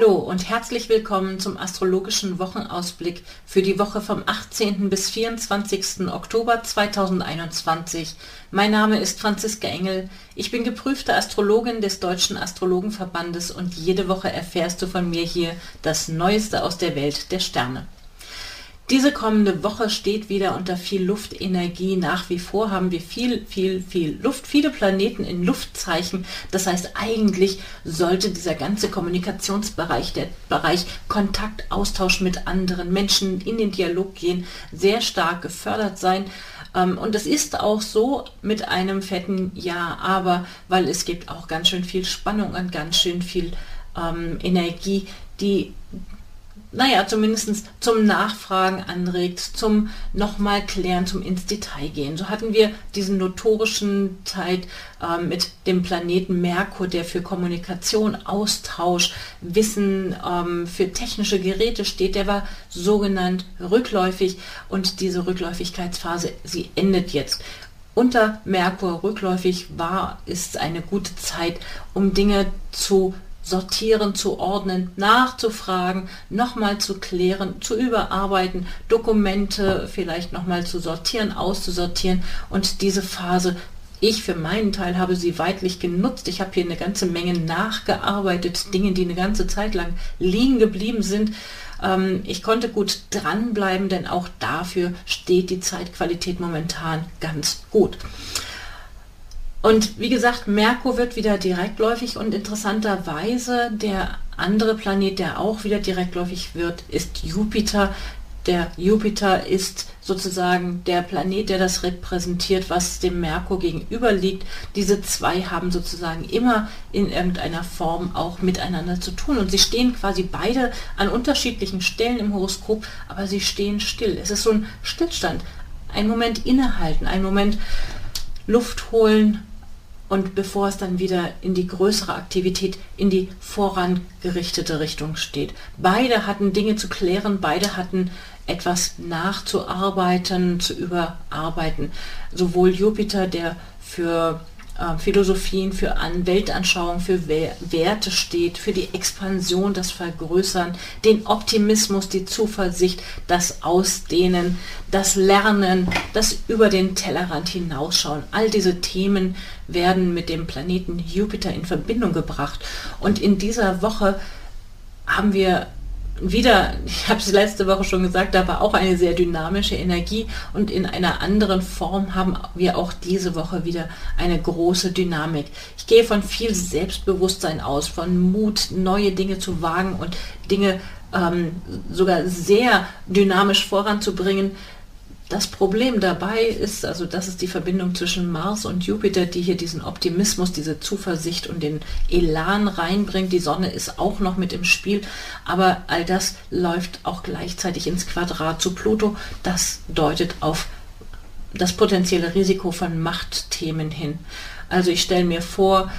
Hallo und herzlich willkommen zum astrologischen Wochenausblick für die Woche vom 18. bis 24. Oktober 2021. Mein Name ist Franziska Engel. Ich bin geprüfte Astrologin des Deutschen Astrologenverbandes und jede Woche erfährst du von mir hier das Neueste aus der Welt der Sterne. Diese kommende Woche steht wieder unter viel Luftenergie. Nach wie vor haben wir viel, viel, viel Luft, viele Planeten in Luftzeichen. Das heißt, eigentlich sollte dieser ganze Kommunikationsbereich, der Bereich Kontakt, Austausch mit anderen Menschen, in den Dialog gehen, sehr stark gefördert sein. Ähm, und es ist auch so mit einem fetten Ja, aber, weil es gibt auch ganz schön viel Spannung und ganz schön viel ähm, Energie, die naja, zumindest zum Nachfragen anregt, zum nochmal klären, zum ins Detail gehen. So hatten wir diesen notorischen Zeit äh, mit dem Planeten Merkur, der für Kommunikation, Austausch, Wissen, ähm, für technische Geräte steht. Der war sogenannt rückläufig und diese Rückläufigkeitsphase, sie endet jetzt unter Merkur rückläufig war, ist eine gute Zeit, um Dinge zu sortieren, zu ordnen, nachzufragen, nochmal zu klären, zu überarbeiten, Dokumente vielleicht nochmal zu sortieren, auszusortieren und diese Phase ich für meinen Teil habe sie weitlich genutzt. Ich habe hier eine ganze Menge nachgearbeitet, Dinge, die eine ganze Zeit lang liegen geblieben sind. Ähm, ich konnte gut dranbleiben, denn auch dafür steht die Zeitqualität momentan ganz gut. Und wie gesagt, Merkur wird wieder direktläufig und interessanterweise der andere Planet, der auch wieder direktläufig wird, ist Jupiter. Der Jupiter ist sozusagen der Planet, der das repräsentiert, was dem Merkur gegenüber liegt. Diese zwei haben sozusagen immer in irgendeiner Form auch miteinander zu tun. Und sie stehen quasi beide an unterschiedlichen Stellen im Horoskop, aber sie stehen still. Es ist so ein Stillstand, ein Moment innehalten, ein Moment Luft holen, und bevor es dann wieder in die größere Aktivität, in die vorangerichtete Richtung steht. Beide hatten Dinge zu klären, beide hatten etwas nachzuarbeiten, zu überarbeiten. Sowohl Jupiter, der für äh, Philosophien, für An Weltanschauung, für Werte steht, für die Expansion, das Vergrößern, den Optimismus, die Zuversicht, das Ausdehnen, das Lernen, das über den Tellerrand hinausschauen. All diese Themen werden mit dem Planeten Jupiter in Verbindung gebracht. Und in dieser Woche haben wir wieder, ich habe es letzte Woche schon gesagt, da war auch eine sehr dynamische Energie und in einer anderen Form haben wir auch diese Woche wieder eine große Dynamik. Ich gehe von viel Selbstbewusstsein aus, von Mut, neue Dinge zu wagen und Dinge ähm, sogar sehr dynamisch voranzubringen, das Problem dabei ist, also das ist die Verbindung zwischen Mars und Jupiter, die hier diesen Optimismus, diese Zuversicht und den Elan reinbringt. Die Sonne ist auch noch mit im Spiel, aber all das läuft auch gleichzeitig ins Quadrat zu Pluto. Das deutet auf das potenzielle Risiko von Machtthemen hin. Also ich stelle mir vor,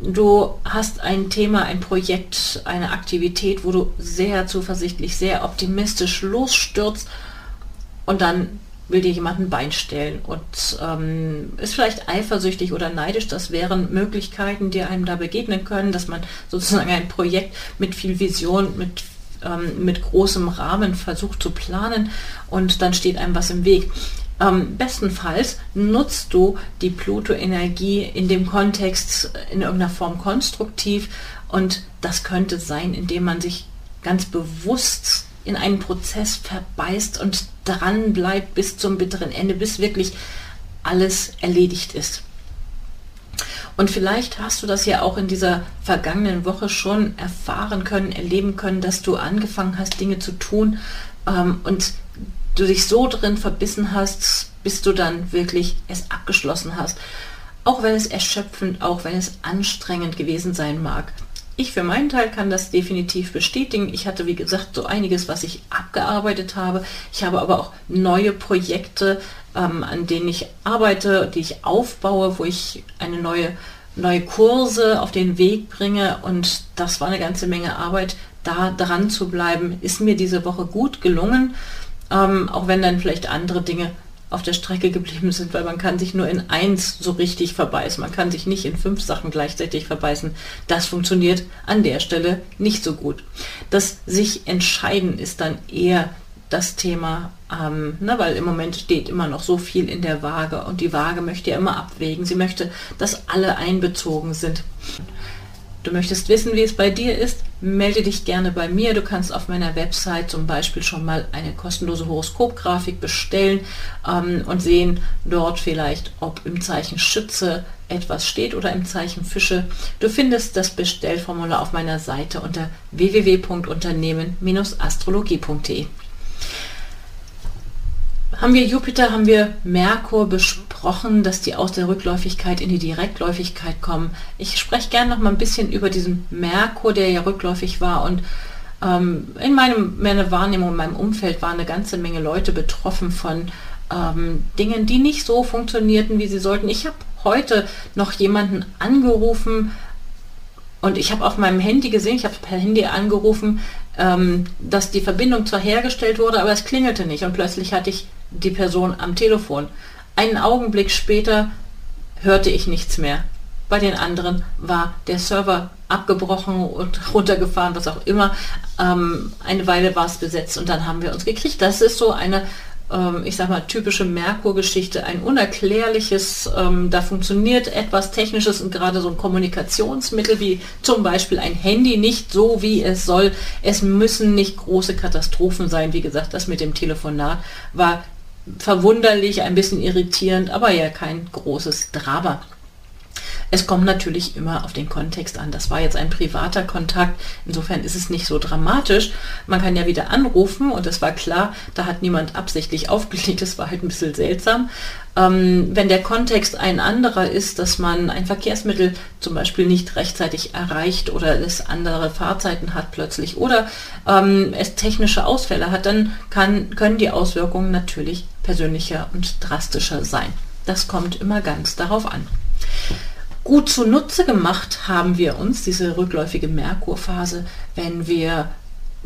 du hast ein Thema, ein Projekt, eine Aktivität, wo du sehr zuversichtlich, sehr optimistisch losstürzt und dann will dir jemand ein Bein stellen und ähm, ist vielleicht eifersüchtig oder neidisch. Das wären Möglichkeiten, die einem da begegnen können, dass man sozusagen ein Projekt mit viel Vision, mit, ähm, mit großem Rahmen versucht zu planen und dann steht einem was im Weg. Ähm, bestenfalls nutzt du die Pluto-Energie in dem Kontext in irgendeiner Form konstruktiv und das könnte sein, indem man sich ganz bewusst in einen Prozess verbeißt und dran bleibt bis zum bitteren Ende, bis wirklich alles erledigt ist. Und vielleicht hast du das ja auch in dieser vergangenen Woche schon erfahren können, erleben können, dass du angefangen hast, Dinge zu tun ähm, und du dich so drin verbissen hast, bis du dann wirklich es abgeschlossen hast. Auch wenn es erschöpfend, auch wenn es anstrengend gewesen sein mag. Ich für meinen Teil kann das definitiv bestätigen. Ich hatte, wie gesagt, so einiges, was ich abgearbeitet habe. Ich habe aber auch neue Projekte, ähm, an denen ich arbeite, die ich aufbaue, wo ich eine neue, neue Kurse auf den Weg bringe. Und das war eine ganze Menge Arbeit. Da dran zu bleiben, ist mir diese Woche gut gelungen. Ähm, auch wenn dann vielleicht andere Dinge auf der Strecke geblieben sind, weil man kann sich nur in eins so richtig verbeißen. Man kann sich nicht in fünf Sachen gleichzeitig verbeißen. Das funktioniert an der Stelle nicht so gut. Das sich entscheiden ist dann eher das Thema, ähm, ne, weil im Moment steht immer noch so viel in der Waage und die Waage möchte ja immer abwägen. Sie möchte, dass alle einbezogen sind. Du möchtest wissen, wie es bei dir ist? Melde dich gerne bei mir. Du kannst auf meiner Website zum Beispiel schon mal eine kostenlose Horoskopgrafik bestellen ähm, und sehen dort vielleicht, ob im Zeichen Schütze etwas steht oder im Zeichen Fische. Du findest das Bestellformular auf meiner Seite unter www.unternehmen-astrologie.de haben wir Jupiter, haben wir Merkur besprochen, dass die aus der Rückläufigkeit in die Direktläufigkeit kommen. Ich spreche gerne noch mal ein bisschen über diesen Merkur, der ja rückläufig war und ähm, in meinem, meiner Wahrnehmung, in meinem Umfeld waren eine ganze Menge Leute betroffen von ähm, Dingen, die nicht so funktionierten, wie sie sollten. Ich habe heute noch jemanden angerufen, und ich habe auf meinem Handy gesehen, ich habe per Handy angerufen, ähm, dass die Verbindung zwar hergestellt wurde, aber es klingelte nicht. Und plötzlich hatte ich die Person am Telefon. Einen Augenblick später hörte ich nichts mehr. Bei den anderen war der Server abgebrochen und runtergefahren, was auch immer. Ähm, eine Weile war es besetzt und dann haben wir uns gekriegt. Das ist so eine, ähm, ich sag mal, typische Merkur-Geschichte, ein unerklärliches, ähm, da funktioniert etwas Technisches und gerade so ein Kommunikationsmittel wie zum Beispiel ein Handy nicht so, wie es soll. Es müssen nicht große Katastrophen sein. Wie gesagt, das mit dem Telefonat war verwunderlich, ein bisschen irritierend, aber ja kein großes Drama. Es kommt natürlich immer auf den Kontext an. Das war jetzt ein privater Kontakt. Insofern ist es nicht so dramatisch. Man kann ja wieder anrufen und es war klar, da hat niemand absichtlich aufgelegt. Es war halt ein bisschen seltsam. Ähm, wenn der Kontext ein anderer ist, dass man ein Verkehrsmittel zum Beispiel nicht rechtzeitig erreicht oder es andere Fahrzeiten hat plötzlich oder ähm, es technische Ausfälle hat, dann kann, können die Auswirkungen natürlich persönlicher und drastischer sein. Das kommt immer ganz darauf an. Gut zunutze gemacht haben wir uns diese rückläufige Merkurphase, wenn wir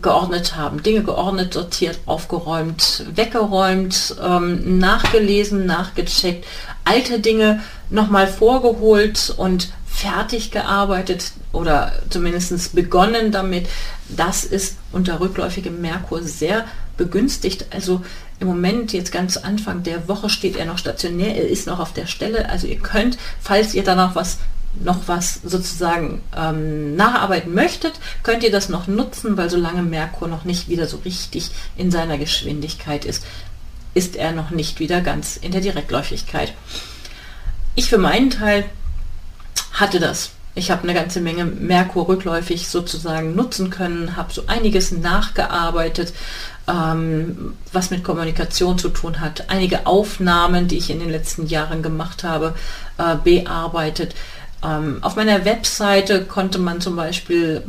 geordnet haben, Dinge geordnet, sortiert, aufgeräumt, weggeräumt, ähm, nachgelesen, nachgecheckt, alte Dinge nochmal vorgeholt und fertig gearbeitet oder zumindest begonnen damit. Das ist unter rückläufigem Merkur sehr begünstigt. Also im Moment, jetzt ganz Anfang der Woche, steht er noch stationär, er ist noch auf der Stelle. Also ihr könnt, falls ihr da noch was noch was sozusagen ähm, nacharbeiten möchtet, könnt ihr das noch nutzen, weil solange Merkur noch nicht wieder so richtig in seiner Geschwindigkeit ist, ist er noch nicht wieder ganz in der Direktläufigkeit. Ich für meinen Teil hatte das. Ich habe eine ganze Menge Merkur rückläufig sozusagen nutzen können, habe so einiges nachgearbeitet, ähm, was mit Kommunikation zu tun hat. Einige Aufnahmen, die ich in den letzten Jahren gemacht habe, äh, bearbeitet. Ähm, auf meiner Webseite konnte man zum Beispiel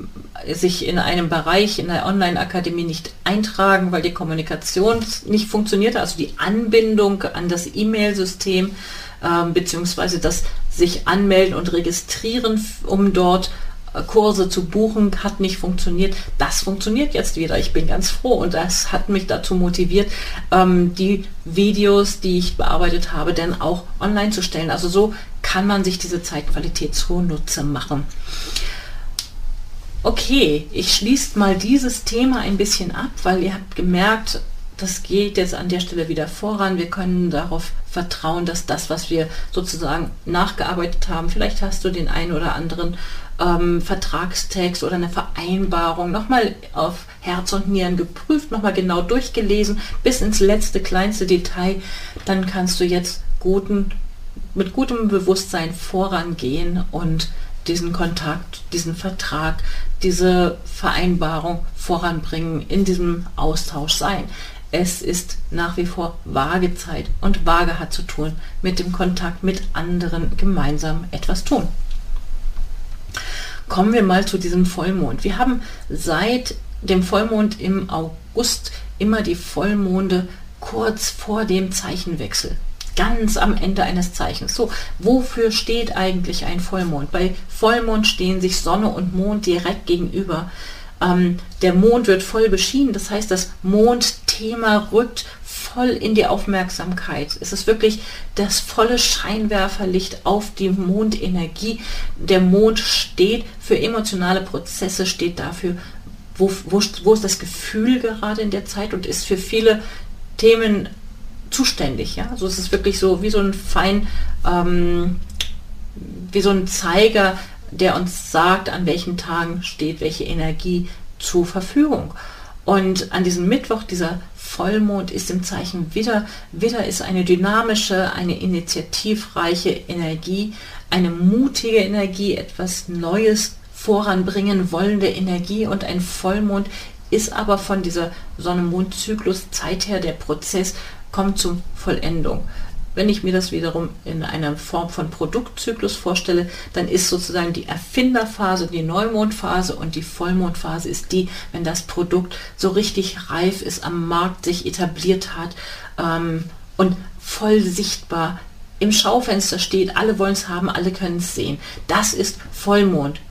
sich in einem Bereich in der Online-Akademie nicht eintragen, weil die Kommunikation nicht funktionierte, also die Anbindung an das E-Mail-System ähm, beziehungsweise das sich anmelden und registrieren, um dort Kurse zu buchen, hat nicht funktioniert. Das funktioniert jetzt wieder. Ich bin ganz froh und das hat mich dazu motiviert, ähm, die Videos, die ich bearbeitet habe, dann auch online zu stellen. Also so kann man sich diese Zeitqualität zunutze machen. Okay, ich schließe mal dieses Thema ein bisschen ab, weil ihr habt gemerkt, das geht jetzt an der Stelle wieder voran. Wir können darauf vertrauen, dass das, was wir sozusagen nachgearbeitet haben, vielleicht hast du den einen oder anderen ähm, Vertragstext oder eine Vereinbarung nochmal auf Herz und Nieren geprüft, nochmal genau durchgelesen, bis ins letzte, kleinste Detail. Dann kannst du jetzt guten, mit gutem Bewusstsein vorangehen und diesen Kontakt, diesen Vertrag, diese Vereinbarung voranbringen, in diesem Austausch sein. Es ist nach wie vor Waagezeit und Waage hat zu tun mit dem Kontakt mit anderen gemeinsam etwas tun. Kommen wir mal zu diesem Vollmond. Wir haben seit dem Vollmond im August immer die Vollmonde kurz vor dem Zeichenwechsel. Ganz am Ende eines Zeichens. So, wofür steht eigentlich ein Vollmond? Bei Vollmond stehen sich Sonne und Mond direkt gegenüber. Ähm, der Mond wird voll beschienen, das heißt, das Mondthema rückt voll in die Aufmerksamkeit. Es ist wirklich das volle Scheinwerferlicht auf die Mondenergie. Der Mond steht für emotionale Prozesse, steht dafür, wo, wo, wo ist das Gefühl gerade in der Zeit und ist für viele Themen zuständig. Ja? Also es ist wirklich so wie so ein fein, ähm, wie so ein Zeiger, der uns sagt, an welchen Tagen steht welche Energie zur Verfügung. Und an diesem Mittwoch, dieser Vollmond ist im Zeichen Widder. Widder ist eine dynamische, eine initiativreiche Energie, eine mutige Energie, etwas Neues voranbringen wollende Energie und ein Vollmond ist aber von dieser Sonne-Mond-Zyklus-Zeit her der Prozess kommt zur Vollendung. Wenn ich mir das wiederum in einer Form von Produktzyklus vorstelle, dann ist sozusagen die Erfinderphase die Neumondphase und die Vollmondphase ist die, wenn das Produkt so richtig reif ist, am Markt sich etabliert hat ähm, und voll sichtbar im Schaufenster steht, alle wollen es haben, alle können es sehen. Das ist Vollmond.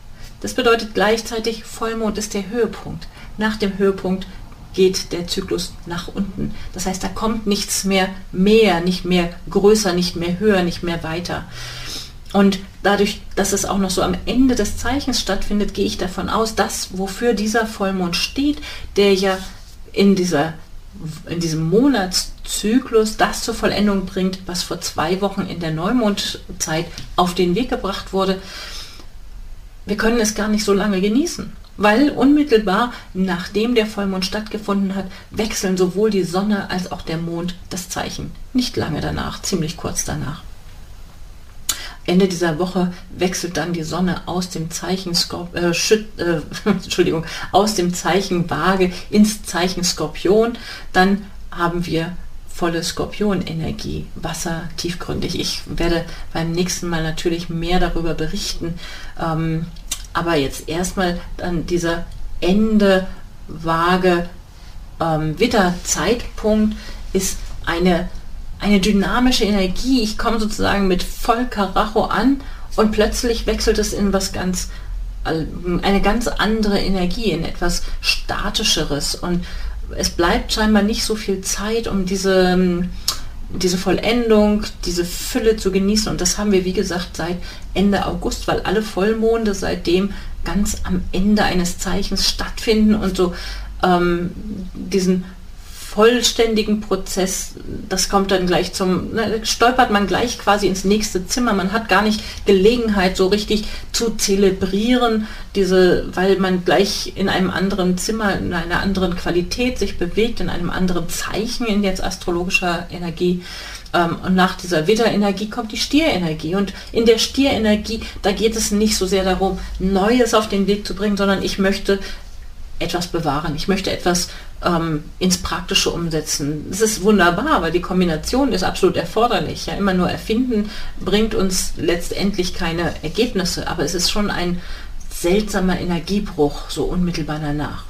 Das bedeutet gleichzeitig, Vollmond ist der Höhepunkt. Nach dem Höhepunkt geht der Zyklus nach unten. Das heißt, da kommt nichts mehr mehr, nicht mehr größer, nicht mehr höher, nicht mehr weiter. Und dadurch, dass es auch noch so am Ende des Zeichens stattfindet, gehe ich davon aus, dass wofür dieser Vollmond steht, der ja in, dieser, in diesem Monatszyklus das zur Vollendung bringt, was vor zwei Wochen in der Neumondzeit auf den Weg gebracht wurde, wir können es gar nicht so lange genießen. Weil unmittelbar nachdem der Vollmond stattgefunden hat, wechseln sowohl die Sonne als auch der Mond das Zeichen. Nicht lange danach, ziemlich kurz danach. Ende dieser Woche wechselt dann die Sonne aus dem Zeichen Skorp äh, Schüt äh, Entschuldigung, aus dem Zeichen Waage ins Zeichen Skorpion. Dann haben wir volle Skorpionenergie, Wasser tiefgründig. Ich werde beim nächsten Mal natürlich mehr darüber berichten. Ähm, aber jetzt erstmal dann dieser Ende vage ähm, Witterzeitpunkt ist eine, eine dynamische Energie. Ich komme sozusagen mit voll Karacho an und plötzlich wechselt es in was ganz eine ganz andere Energie, in etwas statischeres und es bleibt scheinbar nicht so viel Zeit, um diese, ähm, diese Vollendung, diese Fülle zu genießen. Und das haben wir, wie gesagt, seit Ende August, weil alle Vollmonde seitdem ganz am Ende eines Zeichens stattfinden und so ähm, diesen vollständigen Prozess, das kommt dann gleich zum, ne, stolpert man gleich quasi ins nächste Zimmer. Man hat gar nicht Gelegenheit, so richtig zu zelebrieren, diese, weil man gleich in einem anderen Zimmer, in einer anderen Qualität sich bewegt, in einem anderen Zeichen in jetzt astrologischer Energie. Ähm, und nach dieser Widderenergie kommt die Stierenergie. Und in der Stierenergie, da geht es nicht so sehr darum, Neues auf den Weg zu bringen, sondern ich möchte etwas bewahren. Ich möchte etwas ähm, ins Praktische umsetzen. Es ist wunderbar, weil die Kombination ist absolut erforderlich. Ja, immer nur erfinden bringt uns letztendlich keine Ergebnisse, aber es ist schon ein seltsamer Energiebruch so unmittelbar danach.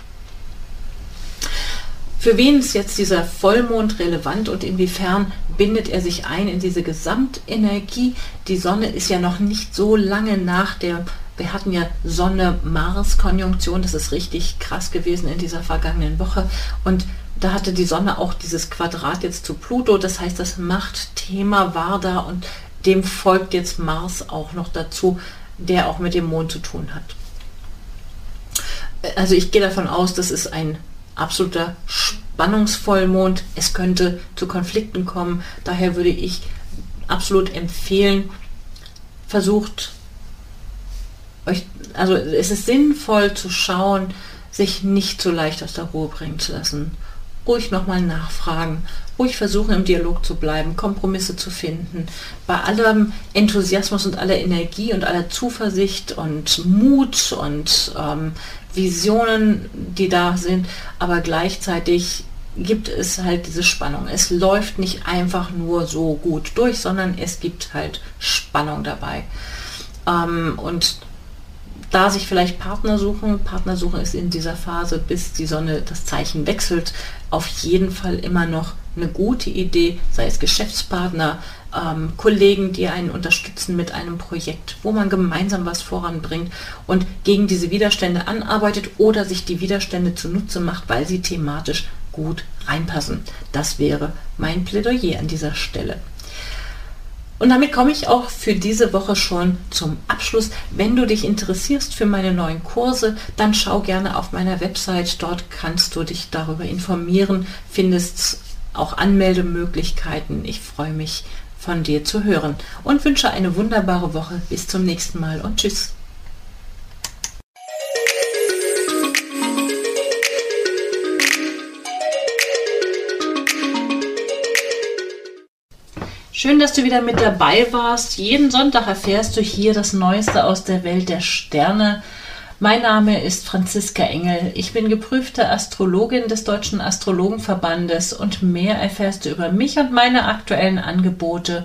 Für wen ist jetzt dieser Vollmond relevant und inwiefern bindet er sich ein in diese Gesamtenergie? Die Sonne ist ja noch nicht so lange nach der wir hatten ja Sonne-Mars-Konjunktion, das ist richtig krass gewesen in dieser vergangenen Woche. Und da hatte die Sonne auch dieses Quadrat jetzt zu Pluto, das heißt, das Machtthema war da und dem folgt jetzt Mars auch noch dazu, der auch mit dem Mond zu tun hat. Also ich gehe davon aus, das ist ein absoluter Spannungsvollmond. Es könnte zu Konflikten kommen. Daher würde ich absolut empfehlen, versucht euch, also es ist sinnvoll zu schauen, sich nicht so leicht aus der Ruhe bringen zu lassen. Ruhig nochmal nachfragen, ruhig versuchen im Dialog zu bleiben, Kompromisse zu finden. Bei allem Enthusiasmus und aller Energie und aller Zuversicht und Mut und ähm, Visionen, die da sind, aber gleichzeitig gibt es halt diese Spannung. Es läuft nicht einfach nur so gut durch, sondern es gibt halt Spannung dabei. Ähm, und da sich vielleicht Partner suchen. Partner suchen ist in dieser Phase, bis die Sonne das Zeichen wechselt, auf jeden Fall immer noch eine gute Idee, sei es Geschäftspartner, ähm, Kollegen, die einen unterstützen mit einem Projekt, wo man gemeinsam was voranbringt und gegen diese Widerstände anarbeitet oder sich die Widerstände zunutze macht, weil sie thematisch gut reinpassen. Das wäre mein Plädoyer an dieser Stelle. Und damit komme ich auch für diese Woche schon zum Abschluss. Wenn du dich interessierst für meine neuen Kurse, dann schau gerne auf meiner Website. Dort kannst du dich darüber informieren, findest auch Anmeldemöglichkeiten. Ich freue mich von dir zu hören und wünsche eine wunderbare Woche. Bis zum nächsten Mal und tschüss. Schön, dass du wieder mit dabei warst. Jeden Sonntag erfährst du hier das Neueste aus der Welt der Sterne. Mein Name ist Franziska Engel. Ich bin geprüfte Astrologin des Deutschen Astrologenverbandes und mehr erfährst du über mich und meine aktuellen Angebote